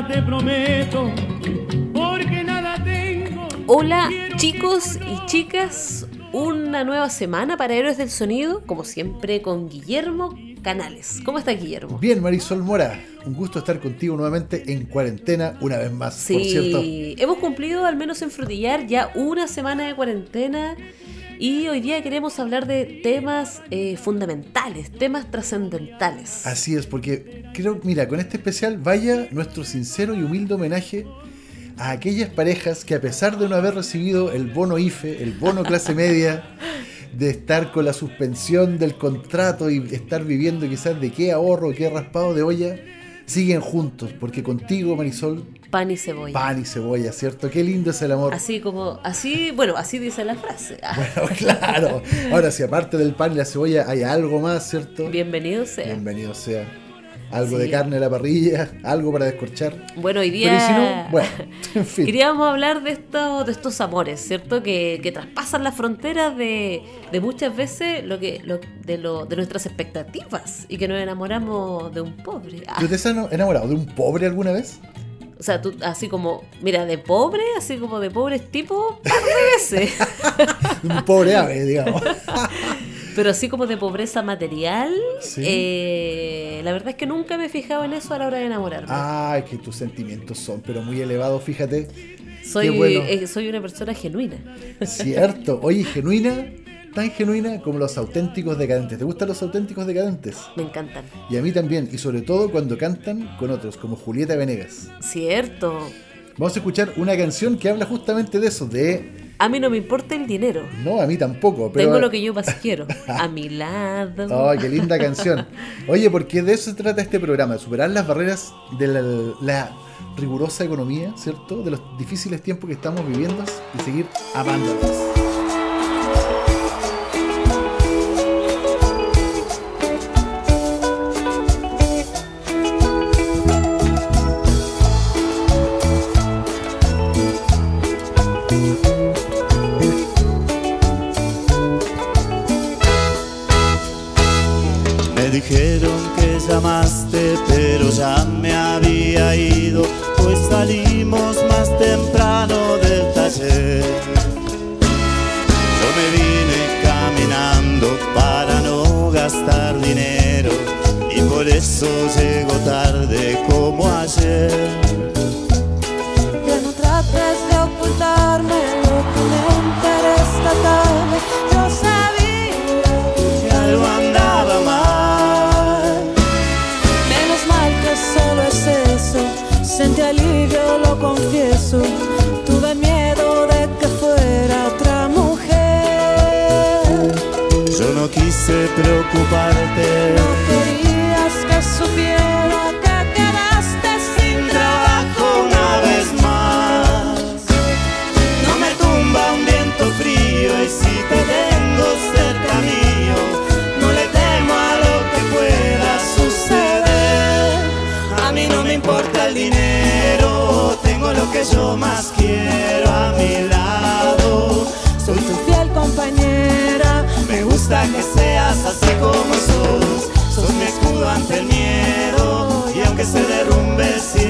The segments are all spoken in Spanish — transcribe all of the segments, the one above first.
Nada te prometo, porque nada tengo. Hola chicos y chicas, una nueva semana para Héroes del Sonido, como siempre con Guillermo Canales. ¿Cómo está Guillermo? Bien, Marisol Mora, un gusto estar contigo nuevamente en cuarentena una vez más, Sí, por cierto. hemos cumplido al menos en Frutillar ya una semana de cuarentena y hoy día queremos hablar de temas eh, fundamentales, temas trascendentales. Así es, porque creo, mira, con este especial vaya nuestro sincero y humilde homenaje a aquellas parejas que a pesar de no haber recibido el bono IFE, el bono clase media, de estar con la suspensión del contrato y estar viviendo quizás de qué ahorro, qué raspado de olla, siguen juntos, porque contigo, Marisol, Pan y cebolla. pan y cebolla, ¿cierto? Qué lindo es el amor. Así como, así, bueno, así dice la frase. Ah, Bueno, claro. Ahora, si aparte del pan y la cebolla hay algo más, ¿cierto? Bienvenido sea. Bienvenido sea. Algo Sí. de carne a la parrilla, algo para descorchar. Bueno, hoy Pero y si no, día bueno, en fin. queríamos hablar de estos, de estos amores, ¿cierto? Que, que traspasan las fronteras de, de muchas veces lo que, lo, de, lo, de nuestras expectativas y que nos enamoramos de un pobre. Ah, ¿Tú te has enamorado de un pobre alguna vez? o sea, tú, así como, mira, de pobre, así como de pobres tipos, par de veces. Un pobre ave, digamos. Pero así como de pobreza material, Sí. eh, la verdad es que nunca me he fijado en eso a la hora de enamorarme. Ay, que tus sentimientos son, pero muy elevados, fíjate. soy, bueno. eh, soy una persona genuina. Cierto. Oye, genuina, tan genuina como los auténticos decadentes. ¿Te gustan los auténticos decadentes? Me encantan. Y a mí también, y sobre todo cuando cantan con otros, como Julieta Venegas. Cierto. Vamos a escuchar una canción que habla justamente de eso, de... A mí no me importa el dinero. No, a mí tampoco, pero... Tengo lo que yo más quiero. A mi lado. Ay, qué linda canción. Oye, porque de eso se trata este programa, de superar las barreras de la, la rigurosa economía, ¿cierto? De los difíciles tiempos que estamos viviendo y seguir amándonos.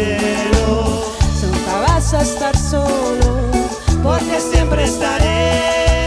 Cielo, Nunca vas a estar solo. porque siempre estaré.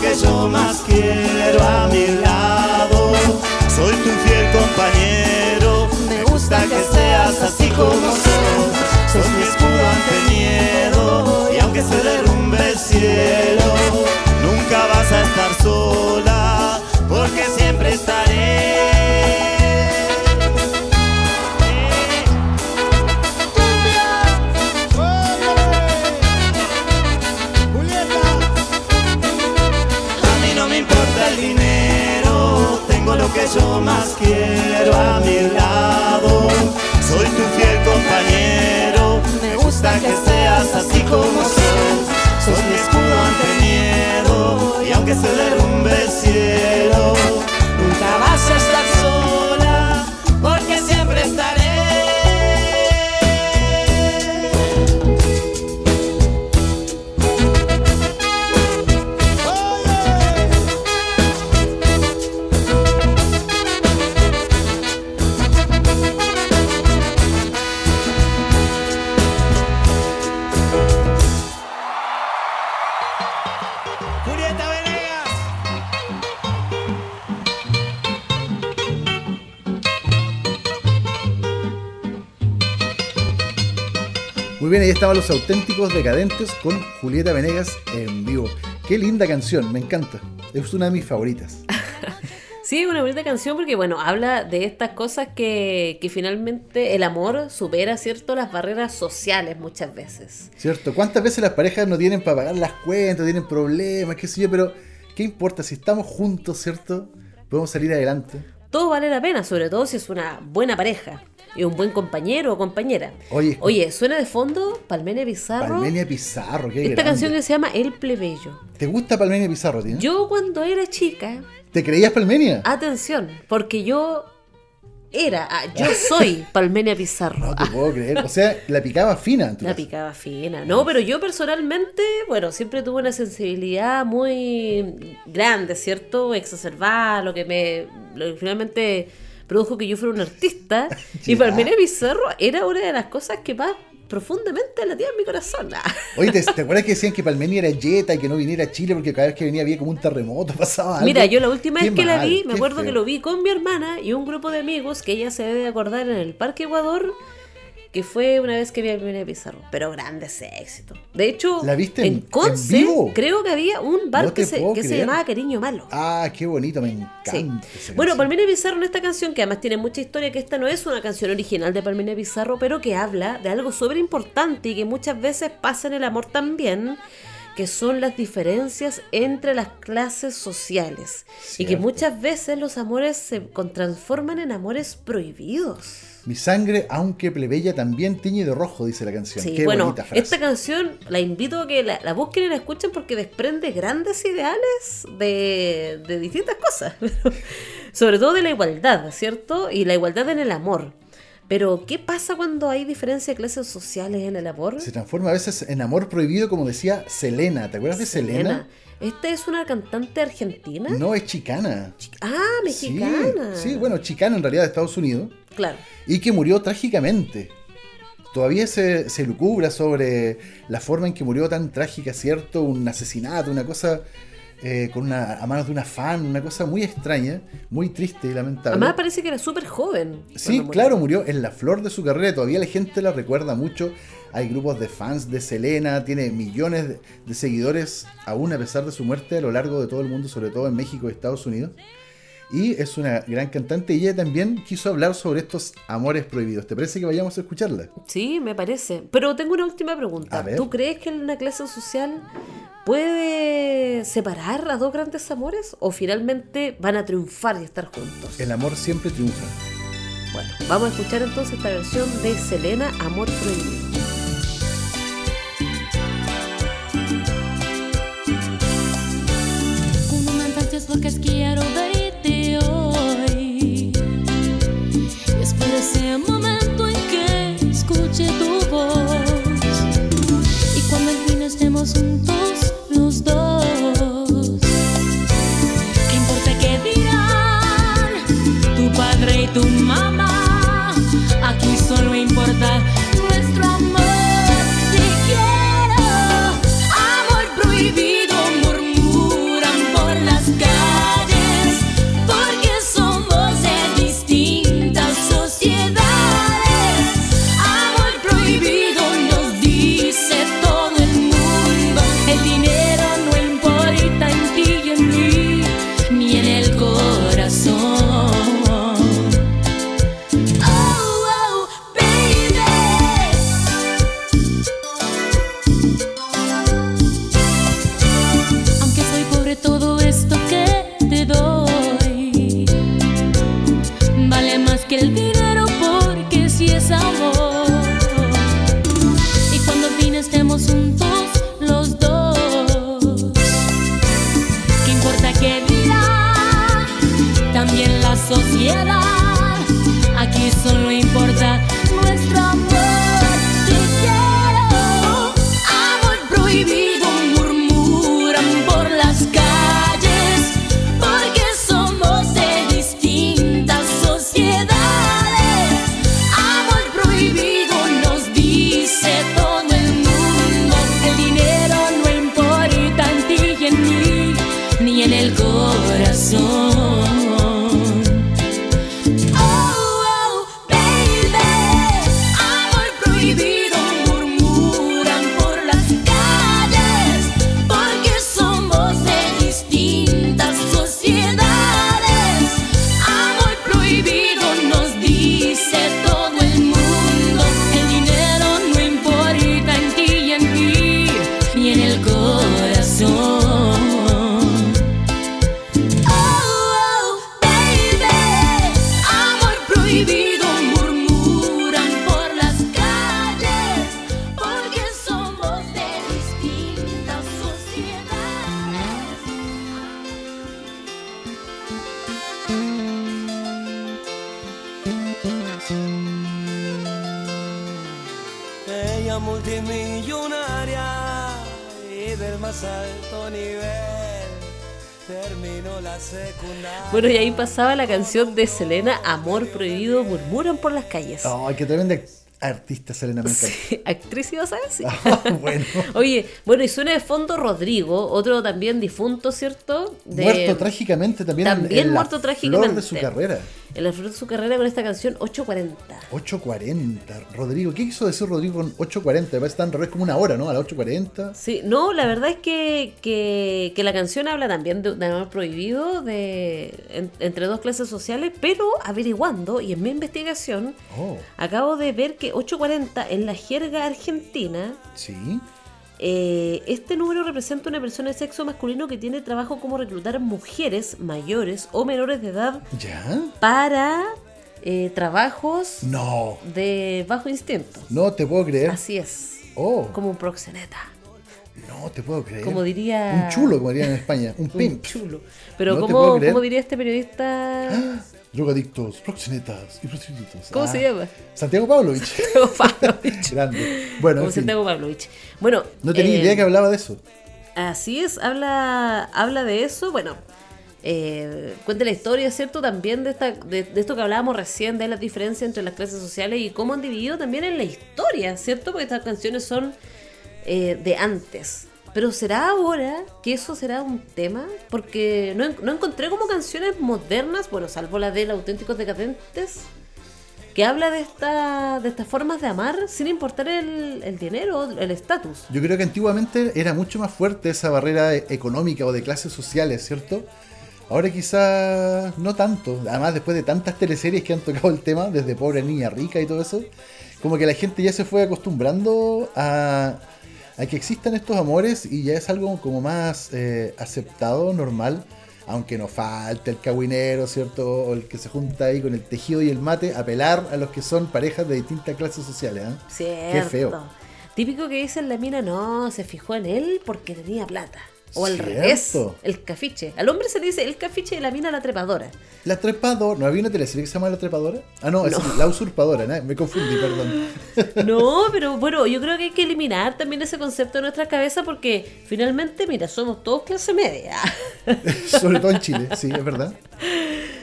Que yo más quiero a mi lado. Soy tu fiel compañero, me gusta que seas así como algo más quiero a mi lado. Soy tu fiel compañero, me gusta que seas así como soy. Sos mi escudo ante miedo y aunque se derrumbe el cielo, estaban los auténticos decadentes con Julieta Venegas en vivo. Qué linda canción, me encanta. Es una de mis favoritas. Sí, una bonita canción porque, bueno, habla de estas cosas que, que finalmente el amor supera, ¿cierto?, las barreras sociales muchas veces. ¿Cierto? ¿Cuántas veces las parejas no tienen para pagar las cuentas, tienen problemas, qué sé yo? Pero, ¿qué importa? Si estamos juntos, ¿cierto? Podemos salir adelante. Todo vale la pena, sobre todo si es una buena pareja y un buen compañero o compañera. Oye, Oye, suena de fondo Palmenia Pizarro. Palmenia Pizarro, qué esta grande. canción que se llama El Plebeyo. ¿Te gusta Palmenia Pizarro, tío? Yo cuando era chica, ¿Te creías Palmenia? atención, porque yo era, ah, yo soy Palmenia Pizarro. no te puedo creer. O sea, la picaba fina. en tu la caso. picaba fina. No, pero yo personalmente, bueno, siempre tuve una sensibilidad muy grande, ¿cierto? Exacerbada, lo que me lo que finalmente produjo que yo fuera un artista. y Ya. Palmenia Pizarro era una de las cosas que más profundamente latía en mi corazón. Ah. Oye, ¿te, te acuerdas que decían que Palmenia era yeta y que no viniera a Chile porque cada vez que venía había como un terremoto, pasaba algo? Mira, yo la última Qué vez que la vi, me acuerdo feo. que lo vi con mi hermana y un grupo de amigos que ella se debe acordar en el Parque Ecuador, que fue una vez que vi a Palmenia Pizarro. Pero grandes éxitos. De hecho, ¿La viste en- en Conce vivo? creo que había un bar No que, se, que llamaba Cariño Malo. Ah, qué bonito, me encanta. Sí. Bueno, canción. Palmenia Pizarro en esta canción, que además tiene mucha historia, que esta no es una canción original de Palmenia Pizarro, pero que habla de algo súper importante y que muchas veces pasa en el amor también, que son las diferencias entre las clases sociales. Y que muchas veces los amores se transforman en amores prohibidos. Mi sangre, aunque plebeya, también tiñe de rojo, dice la canción. Sí, qué bueno, bonita frase. esta canción la invito a que la, la busquen y la escuchen porque desprende grandes ideales de, de distintas cosas. Sobre todo de la igualdad, ¿cierto? Y la igualdad en el amor. Pero, ¿qué pasa cuando hay diferencia de clases sociales en el amor? Se transforma a veces en amor prohibido, como decía Selena. ¿Te acuerdas de Selena? ¿Esta es una cantante argentina? No, es chicana. Ah, Sí, mexicana. Sí, bueno, chicana en realidad de Estados Unidos. Claro. y que murió trágicamente. Todavía se, se lucubra sobre la forma en que murió tan trágica, ¿cierto? Un asesinato, una cosa eh, con una, a manos de una fan, una cosa muy extraña, muy triste y lamentable. Además parece que era súper joven. Sí, murió. claro, murió en la flor de su carrera. Todavía la gente la recuerda mucho. Hay grupos de fans de Selena, tiene millones de, de seguidores, aún a pesar de su muerte, a lo largo de todo el mundo, sobre todo en México y Estados Unidos. Y es una gran cantante y ella también quiso hablar sobre estos amores prohibidos. ¿Te parece que vayamos a escucharla? Sí, me parece. Pero tengo una última pregunta. ¿Tú crees que una clase social puede separar a dos grandes amores o finalmente van a triunfar y estar juntos? El amor siempre triunfa. Bueno, vamos a escuchar entonces esta versión de Selena, Amor Prohibido. Bueno, y ahí pasaba la canción de Selena, Amor Prohibido, murmuran por las calles. Ay, qué tremenda artista Selena me encanta. Sí, actriz ibas a decir. Ah, bueno. Oye, bueno, y suena de fondo Rodrigo, otro también difunto, ¿cierto? De- Muerto trágicamente también. También en muerto flor trágicamente. de su carrera. En la flor de su carrera con esta canción 840. 8.40. Rodrigo, ¿qué quiso decir Rodrigo con 8.40? Me parece tan raro, es como una hora, ¿no? A las 8.40. Sí, no, la verdad es que, que, que la canción habla también de, de amor prohibido de, en- entre dos clases sociales, pero averiguando, y en mi investigación, Oh, acabo de ver que 840 en la jerga argentina, sí. Eh, este número representa una persona de sexo masculino que tiene trabajo como reclutar mujeres mayores o menores de edad ¿Ya? para eh, trabajos No, de bajo instinto. no te puedo creer. Así es, Oh, como un proxeneta. no te puedo creer. Como diría- Un chulo, como dirían en España. Un Un pimp. chulo. Pero No te ¿cómo, diría este periodista? Drogadictos, proxenetas y prostitutos. ¿Cómo Ah, se llama? Santiago Pavlovich. Como Pavlovich. Grande. Bueno, Como en fin. Santiago Pavlovich. Bueno, No tenía eh, idea que hablaba de eso. Así es, habla, habla de eso. Bueno, eh, cuenta la historia, ¿cierto? También de, esta, de, de esto que hablábamos recién, de la diferencia entre las clases sociales y cómo han dividido también en la historia, ¿cierto? Porque estas canciones son eh, de antes. Pero ¿será ahora que eso será un tema? Porque no, no encontré como canciones modernas, bueno, salvo la de auténticos decadentes, que habla de, esta, de estas formas de amar sin importar el, el dinero, el estatus. Yo creo que antiguamente era mucho más fuerte esa barrera e- económica o de clases sociales, ¿cierto? Ahora quizás no tanto. Además, después de tantas teleseries que han tocado el tema, desde Pobre Niña Rica y todo eso, como que la gente ya se fue acostumbrando a, a que existan estos amores y ya es algo como más eh, aceptado, normal. Aunque no falte el cagüinero, ¿cierto? O el que se junta ahí con el tejido y el mate, apelar a los que son parejas de distintas clases sociales. ¿eh? Qué feo. Típico que dicen la mina no, se fijó en él porque tenía plata. O al Cierto. revés, el cafiche. Al hombre se le dice el cafiche y la mina la trepadora. La trepadora, ¿no había una teleserie que se llama La trepadora? Ah, no, es La usurpadora, ¿no? me confundí, perdón. No, pero bueno, yo creo que hay que eliminar también ese concepto de nuestra cabeza porque finalmente, mira, somos todos clase media. Sobre todo en Chile, sí, es verdad.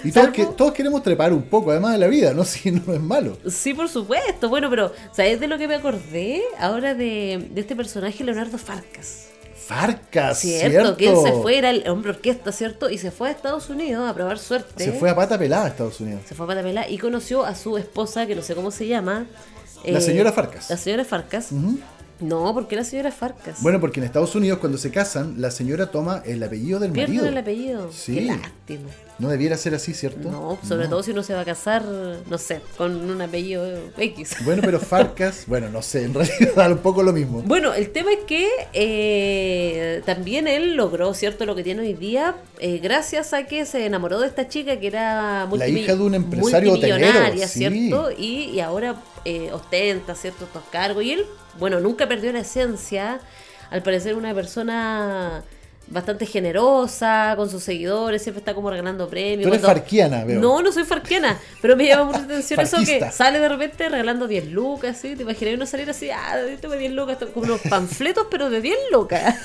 Y todos, que, todos queremos trepar un poco, además de la vida, ¿no? Si no es malo. Sí, por supuesto. Bueno, pero ¿sabes de lo que me acordé? Ahora de, de este personaje Leonardo Farcas. Farcas, Cierto, ¿cierto? que él se fue, era el hombre orquesta, ¿cierto? Y se fue a Estados Unidos a probar suerte. Se fue a pata pelada a Estados Unidos. Se fue a Patapela y conoció a su esposa, que no sé cómo se llama. La eh, señora Farcas. La señora Farcas. No, porque la señora Farcas. Bueno, porque en Estados Unidos cuando se casan, la señora toma el apellido del Pierden marido. el apellido. Sí. Qué lástima. No debiera ser así, ¿cierto? No, sobre No. todo si uno se va a casar, no sé, con un apellido X. Bueno, pero Farcas, bueno, no sé, en realidad da un poco lo mismo. Bueno, el tema es que eh, también él logró, ¿cierto?, lo que tiene hoy día, eh, gracias a que se enamoró de esta chica que era La multimi- hija de un empresario hotelero, sí. ¿cierto? Y, y ahora eh, ostenta, ¿cierto?, estos cargos. Y él, bueno, nunca perdió la esencia, al parecer una persona bastante generosa con sus seguidores, siempre está como regalando premios. Tú eres Cuando- farquiana, veo. No, no soy farquiana, pero me llama mucha atención eso que sale de repente regalando 10 lucas, ¿sí? ¿Te imaginas uno salir así, ah, tengo 10 lucas, como unos panfletos, pero de 10 lucas?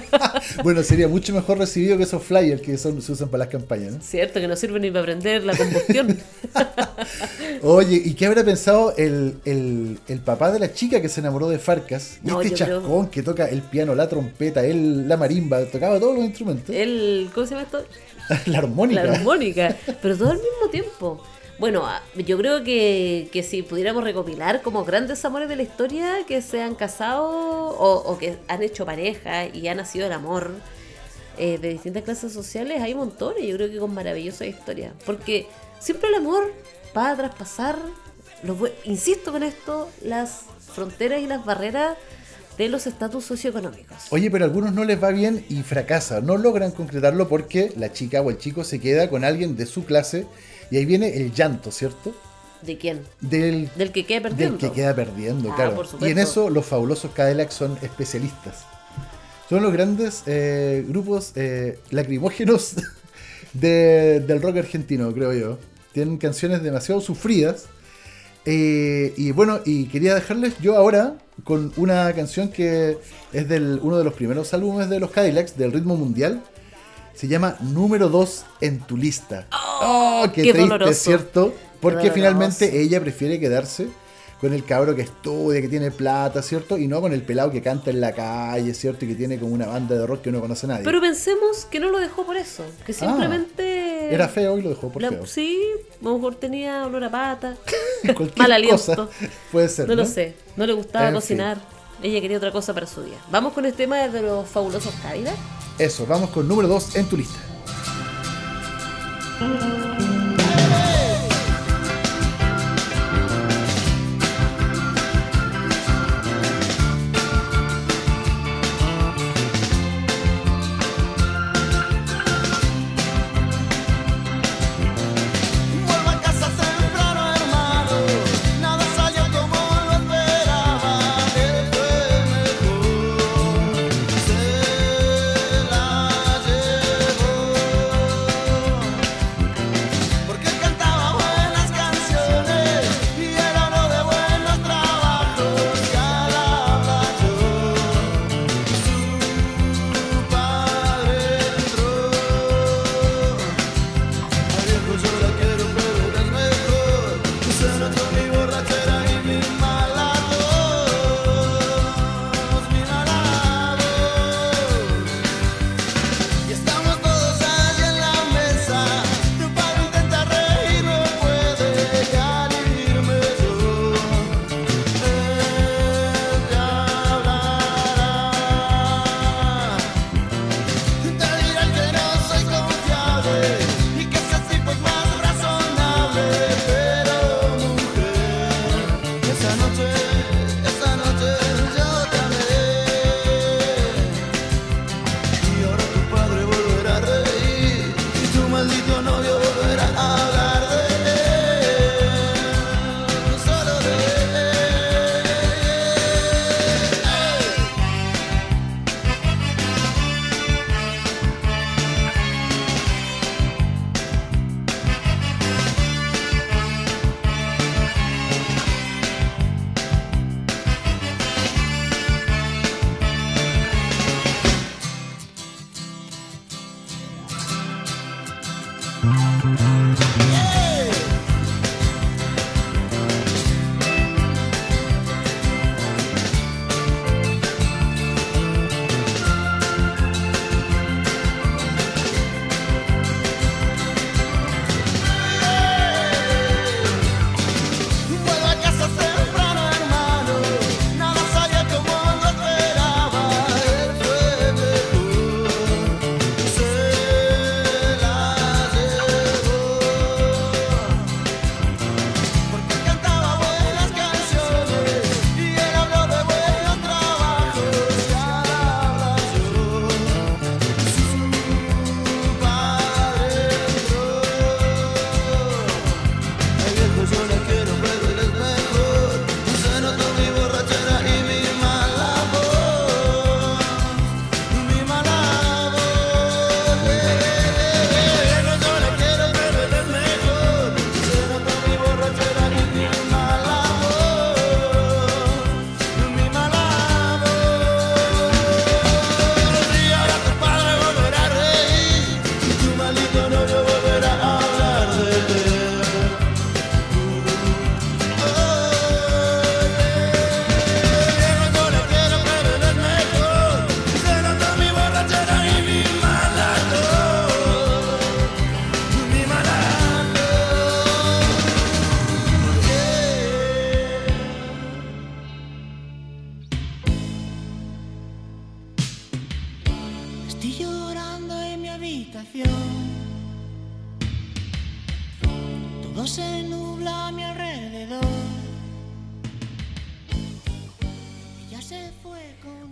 Bueno, sería mucho mejor recibido que esos flyers que son, se usan para las campañas, ¿no? Cierto, que no sirve ni para aprender la combustión. Oye, ¿y qué habrá pensado el, el- el papá de la chica que se enamoró de Farcas? No, este creo- chascón que toca el piano, la trompeta, él, la marimba, tocaba todos los instrumentos. El, ¿Cómo se llama esto? la armónica. La armónica, pero todo al mismo tiempo. Bueno, ah, yo creo que, que si pudiéramos recopilar como grandes amores de la historia que se han casado o, que han hecho pareja y ha nacido el amor eh, de distintas clases sociales, hay montones, yo creo que con maravillosas historias. Porque siempre el amor va a traspasar, los insisto con esto, las fronteras y las barreras de los estatus socioeconómicos. Oye, pero a algunos no les va bien y fracasa, no logran concretarlo porque la chica o el chico se queda con alguien de su clase y ahí viene el llanto, ¿cierto? ¿De quién? Del, Del que quede perdiendo. del que queda perdiendo, Ah, claro. por Y en eso los fabulosos Cadillacs son especialistas. Son los grandes eh, grupos eh, lacrimógenos de- del rock argentino, creo yo. Tienen canciones demasiado sufridas. Eh, y bueno, y quería dejarles yo ahora con una canción que es del uno de los primeros álbumes de los Cadillacs, del ritmo mundial. Se llama Número 2 en tu lista. Oh, qué, qué triste, doloroso. ¿cierto? Porque doloroso. finalmente ella prefiere quedarse con el cabro que estudia, que tiene plata, ¿cierto? Y no con el pelado que canta en la calle, ¿cierto? Y que tiene como una banda de rock que no conoce a nadie. Pero pensemos que no lo dejó por eso. Que simplemente. Era feo y lo dejó por la- feo. Sí, a lo mejor tenía olor a pata. Mal aliento. cosa puede ser. No lo sé. No le gustaba En cocinar. Ella quería otra cosa para su día. Vamos con el tema de los fabulosos Cadillacs. Eso, vamos con número 2 en tu lista.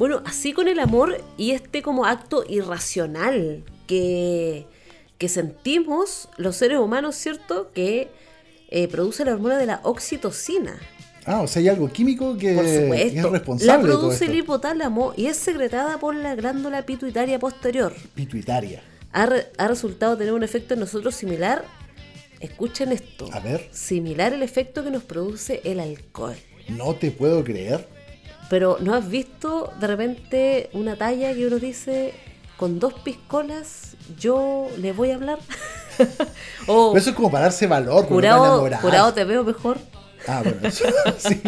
Bueno, así con el amor y este como acto irracional que, que sentimos los seres humanos, ¿cierto? Que eh, produce la hormona de la oxitocina. Ah, o sea, hay algo químico que Por es. La responsable de todo produce esto. el hipotálamo y es secretada por la glándula pituitaria posterior. Pituitaria. Ha, re- ha resultado tener un efecto en nosotros similar. Escuchen esto. A ver. Similar el efecto que nos produce el alcohol. No te puedo creer. Pero ¿no has visto de repente una talla que uno dice, con dos piscolas yo le voy a hablar? o Pero eso es como para darse valor, enamorar. jurado te veo mejor. Ah, bueno, eso sí,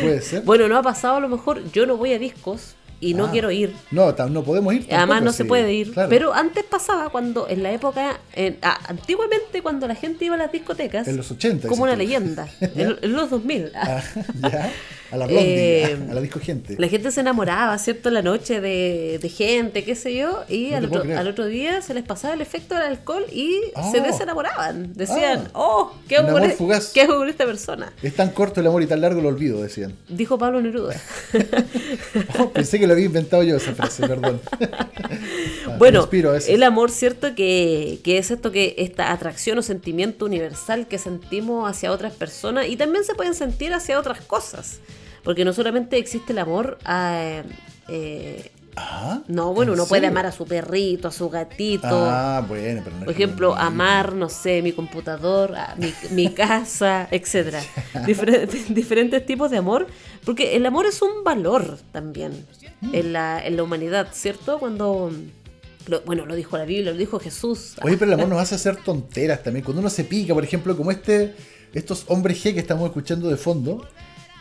puede ser. Bueno, no ha pasado a lo mejor, yo no voy a discos y no Ah. quiero ir. No, no podemos ir. Además tampoco, no se sí, puede ir. claro. Pero antes pasaba cuando, en la época, en- ah, antiguamente cuando la gente iba a las discotecas, En los 80. como una leyenda, en, en los 2000. Ah, ya, a la blondie, Eh, a la disco gente. La gente se enamoraba, ¿cierto? La noche de, de gente, qué sé yo, y No al otro, creer. al otro día se les pasaba el efecto del alcohol y Oh. se desenamoraban. Decían, Ah. oh, ¿qué amor fugaz. ¿qué con esta persona? Es tan corto el amor y tan largo el olvido, decían. Dijo Pablo Neruda. Oh, pensé que lo había inventado yo esa frase, perdón. Ah, Bueno, el amor, ¿cierto? Que, que es esto que esta atracción o sentimiento universal que sentimos hacia otras personas y también se pueden sentir hacia otras cosas. Porque no solamente existe el amor a... eh, Ah, no, bueno, ¿en uno puede amar a su perrito, a su gatito. Ah, bueno, pero no Por ejemplo, amar, no sé, mi computador, mi, mi casa, etcétera. Diferentes, diferentes tipos de amor, porque el amor es un valor también Mm. en la, en la humanidad, ¿cierto? Cuando, lo- bueno, lo dijo la Biblia, lo dijo Jesús. Oye, pero el amor nos hace hacer tonteras también. Cuando uno se pica, por ejemplo, como este, estos hombres G que estamos escuchando de fondo,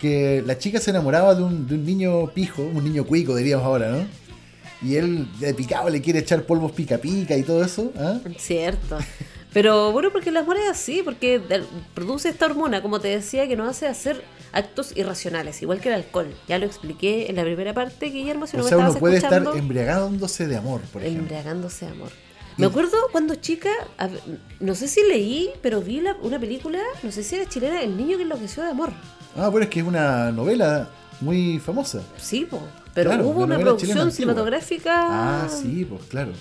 que la chica se enamoraba de un, de un niño pijo, un niño cuico, diríamos ahora, ¿no? Y él de picado le quiere echar polvos pica pica y todo eso. ¿ah? Cierto. Pero bueno, porque el amor es así, porque produce esta hormona, como te decía, que nos hace hacer actos irracionales, igual que el alcohol. Ya lo expliqué en la primera parte, Guillermo, si no o me sea, uno estabas puede estar embriagándose de amor, por ejemplo. Embriagándose de amor. Y- Me acuerdo cuando chica, no sé si leí, pero vi la- una película, no sé si era chilena, El niño que enloqueció de amor. Ah, bueno, es que es una novela muy famosa. Sí, po, pero Claro, hubo una producción cinematográfica. Ah, sí, pues claro.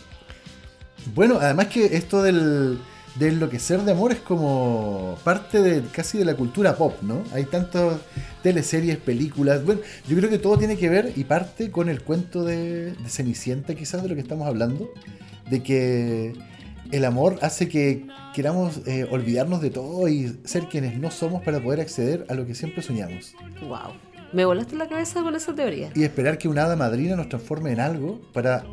Bueno, además que esto del, de enloquecer de amor es como parte de casi de la cultura pop, ¿no? Hay tantas teleseries, películas. Bueno, yo creo que todo tiene que ver y parte con el cuento de, de Cenicienta, quizás de lo que estamos hablando, de que el amor hace que queramos eh, olvidarnos de todo y ser quienes no somos para poder acceder a lo que siempre soñamos. Wow. Me volaste la cabeza con esa teoría. Y esperar que una hada madrina nos transforme en algo para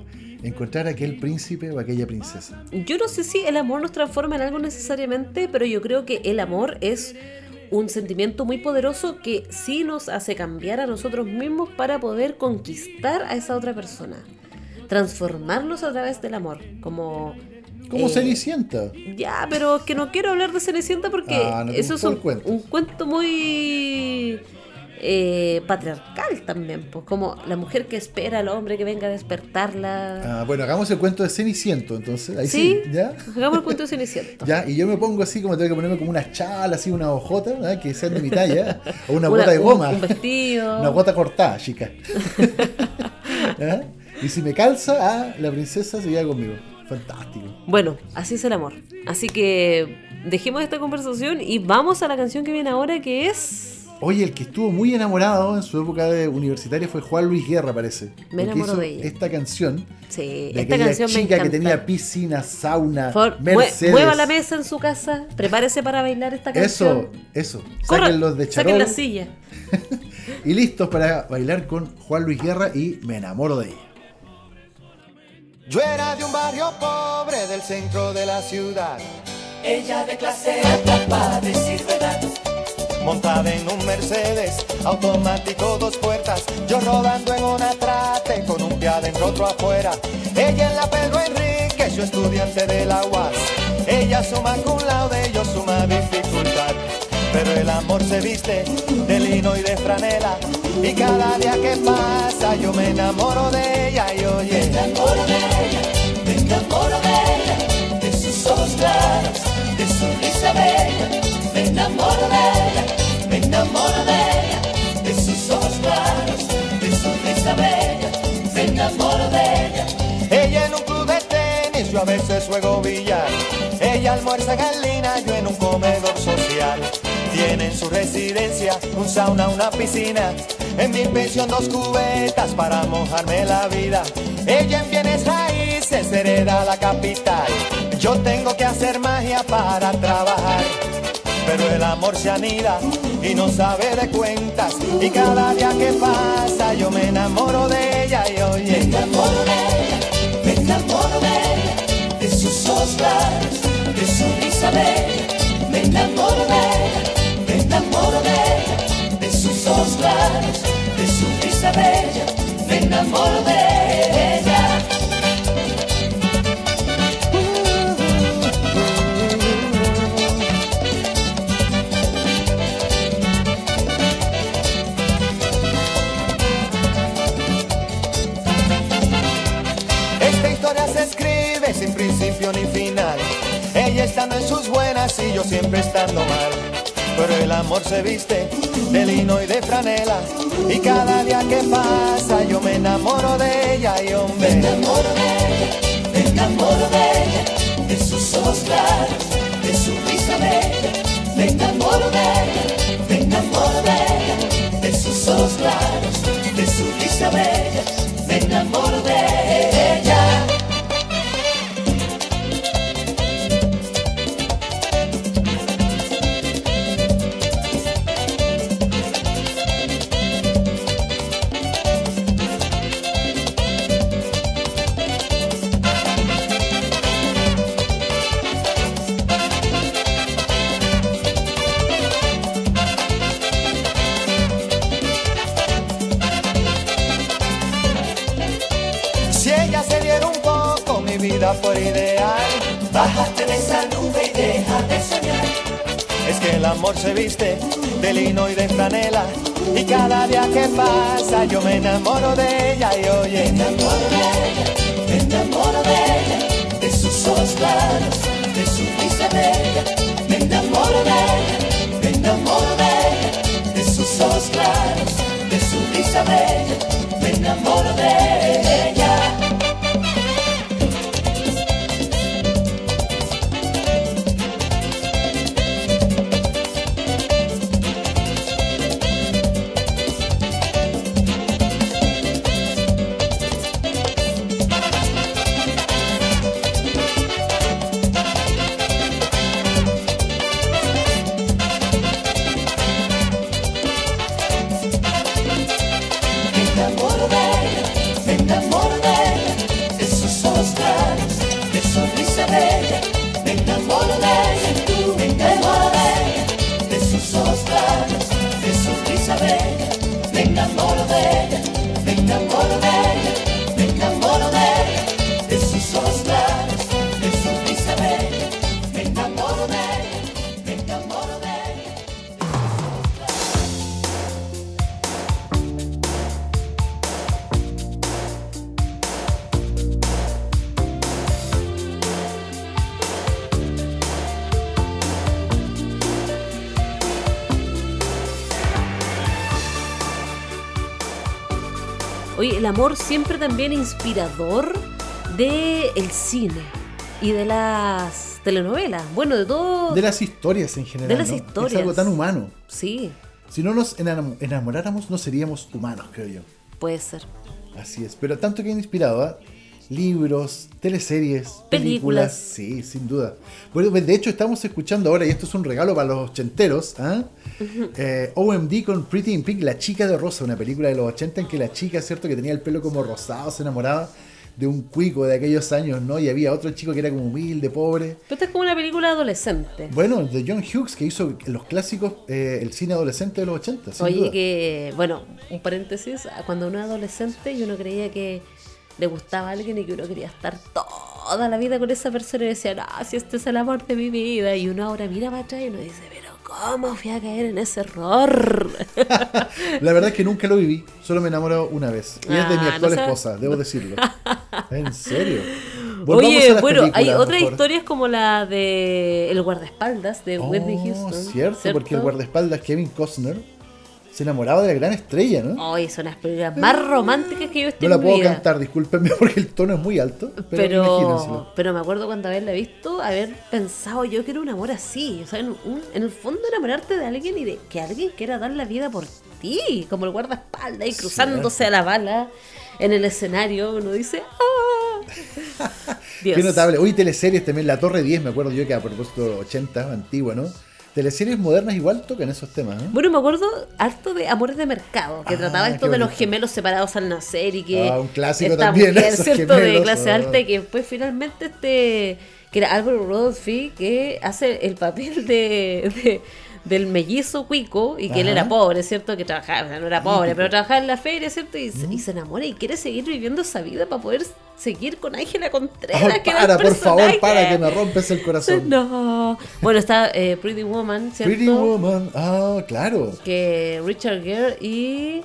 encontrar aquel príncipe o aquella princesa. Yo no sé si el amor nos transforma en algo necesariamente, pero yo creo que el amor es un sentimiento muy poderoso que sí nos hace cambiar a nosotros mismos para poder conquistar a esa otra persona. Transformarnos a través del amor. Como. Como eh, Cenicienta. Ya, pero es que no quiero hablar de Cenicienta porque Ah, no eso es un cuento. un cuento muy eh, patriarcal también. Pues como la mujer que espera al hombre que venga a despertarla. Ah, bueno, hagamos el cuento de Ceniciento, entonces. Ahí sí, sí, ¿ya? hagamos el cuento de Cenicienta. Ya, y yo me pongo así como tengo que ponerme como una chala, así una hojota, que sean de mi talla, o una, Una- bota de goma. Un, vestido. Una bota cortada, chica. ¿Ah? Y si me calza, ah, la princesa se queda conmigo. Fantástico. Bueno, así es el amor. Así que dejemos esta conversación y vamos a la canción que viene ahora que es... Oye, el que estuvo muy enamorado en su época de universitaria fue Juan Luis Guerra, parece. Me hizo de ella. Esta canción Sí, de esta canción me chica que tenía piscina, sauna, Por Mercedes. mueva la mesa en su casa, prepárese para bailar esta canción. Eso, eso. Corra, Sáquenlos de saquen charol la silla. y listos para bailar con Juan Luis Guerra y Me enamoro de ella. Yo era de un barrio pobre del centro de la ciudad, Ella de clase alta para decir verdad. montada en un Mercedes, automático dos puertas, yo rodando en una trate con un pie adentro otro afuera. Ella en la Pedro Enrique, yo estudiante de la UAS. Ella suma cum laude, yo suma dificultad. Pero el amor se viste de lino y de franela. Y cada día que pasa yo me enamoro de ella y oye. Me enamoro de ella, me enamoro de ella, de sus ojos claros, de su risa bella. Me enamoro de ella, me enamoro de ella, de sus ojos claros, de su risa bella. Me enamoro de ella. Ella en un club de tenis, yo a veces juego billar. Ella almuerza en Galina, yo en un comedor social. Tiene en su residencia un sauna, una piscina. En mi pensión dos cubetas para mojarme la vida. Ella en bienes raíces hereda la capital. Yo tengo que hacer magia para trabajar. Pero el amor se anida y no sabe de cuentas. Y cada día que pasa yo me enamoro de ella y oye. Me enamoro de ella, me enamoro de ella, de sus ojos de su risa bella. Me enamoro de ella, claros, de su risa bella. Me enamoro de ella. Esta historia se escribe sin principio ni final. Ella estando en sus buenas y yo siempre estando mal. Pero el amor se viste de lino y de franela. Y cada día que pasa yo me enamoro de ella y Me hombre. enamoro de ella, me enamoro de ella, de sus ojos claros, de su risa bella. Me enamoro de ella, me enamoro de ella, de sus ojos claros, de su risa bella. Me enamoro de ella. Fuera ideal. Bájate de esa nube y deja de soñar. Es que el amor se viste de lino y de franela. Y cada día que pasa yo me enamoro de ella y Me oye. enamoro de ella, me enamoro de ella, de sus ojos claros, de su risa bella. Me enamoro de ella, me enamoro de ella, de sus ojos claros, de su risa bella. Me enamoro de ella. Siempre también inspirador de el cine y de las telenovelas. Bueno, de todo. De las historias en general. De las ¿no? historias. Es algo tan humano. Sí, Si no nos enam- enamoráramos, no seríamos humanos, creo yo. puede ser. Así es. Pero tanto que inspirado ¿ah? Libros, teleseries, películas. Películas. Sí, sin duda. Bueno, de hecho, estamos escuchando ahora, y esto es un regalo para los ochenteros, ¿ah? Eh, OMD con Pretty in Pink, La chica de rosa, una película de los 80 en que la chica, ¿cierto? Que tenía el pelo como rosado, se enamoraba de un cuico de aquellos años, ¿no? Y había otro chico que era como humilde, pobre. Pero esta es como una película adolescente. Bueno, de John Hughes, que hizo los clásicos, eh, el cine adolescente de los 80, sin Oye, duda. que, bueno, un paréntesis, cuando uno era adolescente yo no creía que le gustaba a alguien y que uno quería estar toda la vida con esa persona y decía, no, si este es el amor de mi vida. Y uno ahora mira para atrás y uno dice, pero ¿cómo fui a caer en ese error? La verdad es que nunca lo viví, solo me enamoró una vez. Y es de mi Ah, actual no esposa, debo decirlo. ¿En serio? Volvamos Oye, bueno, hay otras historias como la de El guardaespaldas de Whitney Oh, Houston. Cierto, porque el guardaespaldas Kevin Costner se enamoraba de la gran estrella, ¿no? Oye, son las películas más románticas que yo he visto No la puedo vida. cantar, discúlpenme porque el tono es muy alto, pero, Pero, pero me acuerdo cuando haberla visto, haber pensado yo que era un amor así. O sea, en, un- en el fondo enamorarte de alguien y de que alguien quiera dar la vida por ti, como el guardaespaldas y cruzándose a la bala en el escenario. Uno dice, ¡ah! Dios. Qué notable. Hoy teleseries también, La Torre 10, me acuerdo yo que a propósito 80, antigua, ¿no? Teleseries modernas igual tocan esos temas, ¿eh? Bueno, me acuerdo harto de Amores de Mercado, que Ah, trataba esto de los gemelos separados al nacer y que Ah, un clásico esta también, mujer, ¿cierto? de clase ah. alta y que después finalmente este, que era Álvaro Rodolfi, que hace el papel de, de- del mellizo cuico y que él era pobre, ¿cierto? Que trabajaba, o sea, no era pobre, pero trabajaba en la feria, ¿cierto? Y, se- y se enamora y quiere seguir viviendo esa vida para poder seguir con Ángela Contreras. Ay, que era el para, por favor, para que me rompes el corazón. No. Bueno, está eh, Pretty Woman, ¿cierto? Pretty Woman, ah, claro. que Richard Gere y,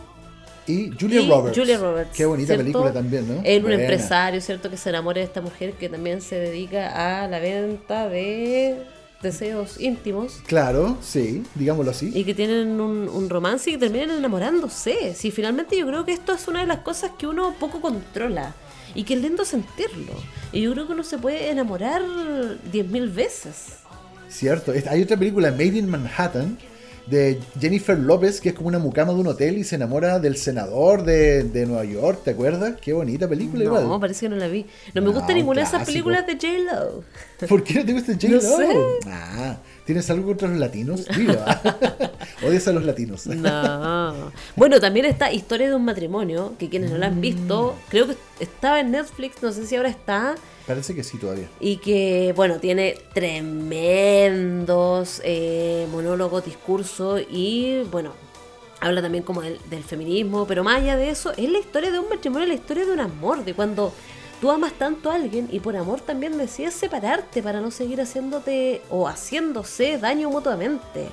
Y Julia y Roberts. Julia Roberts. Qué bonita ¿cierto? película también, ¿no? Él, un Buena. empresario, ¿cierto? Que se enamora de esta mujer que también se dedica a la venta de deseos íntimos Claro, sí, digámoslo así. y que tienen un, un romance y que terminan enamorándose. Si finalmente yo creo que esto es una de las cosas que uno poco controla y que es lindo sentirlo. Y yo creo que uno se puede enamorar diez mil veces. Cierto. Hay otra película, Made in Manhattan, de Jennifer López, que es como una mucama de un hotel y se enamora del senador de, de Nueva York, ¿te acuerdas? Qué bonita película No, igual. parece que no la vi. No me gusta un ninguna de esas películas de J-Lo. ¿Por qué no te gusta J-Lo? No sé. Ah, ¿tienes algo contra los latinos? Ah. Odias a los latinos. No. Bueno, también está Historia de un matrimonio, que quienes no la han visto, creo que estaba en Netflix, no sé si ahora está, Parece que sí todavía. y que, bueno, tiene tremendos eh, monólogos, discursos y, bueno, habla también como del, del feminismo, pero más allá de eso, es la historia de un matrimonio, la historia de un amor, de cuando tú amas tanto a alguien y por amor también decides separarte para no seguir haciéndote o haciéndose daño mutuamente.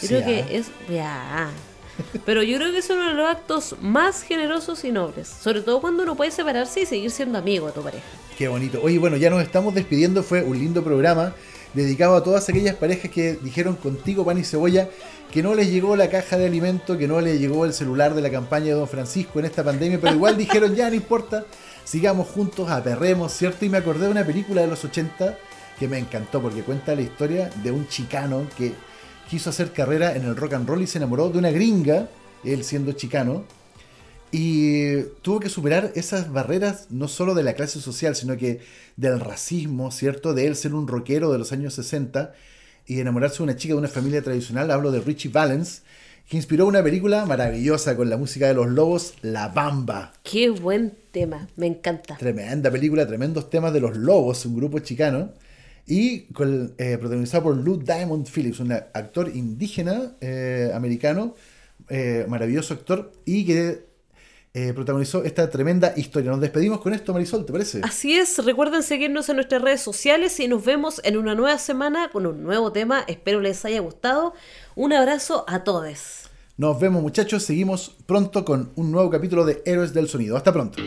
Yo Sí, creo ah. que es. Ya. Pero yo creo que es uno de los actos más generosos y nobles. Sobre todo cuando uno puede separarse y seguir siendo amigo de tu pareja. Qué bonito. Oye, bueno, ya nos estamos despidiendo. Fue un lindo programa dedicado a todas aquellas parejas que dijeron contigo, pan y cebolla, que no les llegó la caja de alimento, que no les llegó el celular de la campaña de Don Francisco en esta pandemia, pero igual dijeron, ya no importa, sigamos juntos, aperremos, ¿cierto? Y me acordé de una película de los 80 que me encantó porque cuenta la historia de un chicano que quiso hacer carrera en el rock and roll y se enamoró de una gringa, él siendo chicano, y tuvo que superar esas barreras no solo de la clase social, sino que del racismo, ¿cierto? De él ser un rockero de los años 60 y enamorarse de una chica de una familia tradicional. Hablo de Richie Valens, que inspiró una película maravillosa con la música de los lobos, La Bamba. Qué buen tema, me encanta. Tremenda película, tremendos temas de los lobos, un grupo chicano. Y con, eh, protagonizado por Lou Diamond Phillips, un actor indígena eh, americano, eh, maravilloso actor, y que eh, protagonizó esta tremenda historia. Nos despedimos con esto, Marisol, ¿te parece? Así es, recuerden seguirnos en nuestras redes sociales y nos vemos en una nueva semana con un nuevo tema. Espero les haya gustado. Un abrazo a todos. Nos vemos, muchachos. Seguimos pronto con un nuevo capítulo de Héroes del Sonido. Hasta pronto.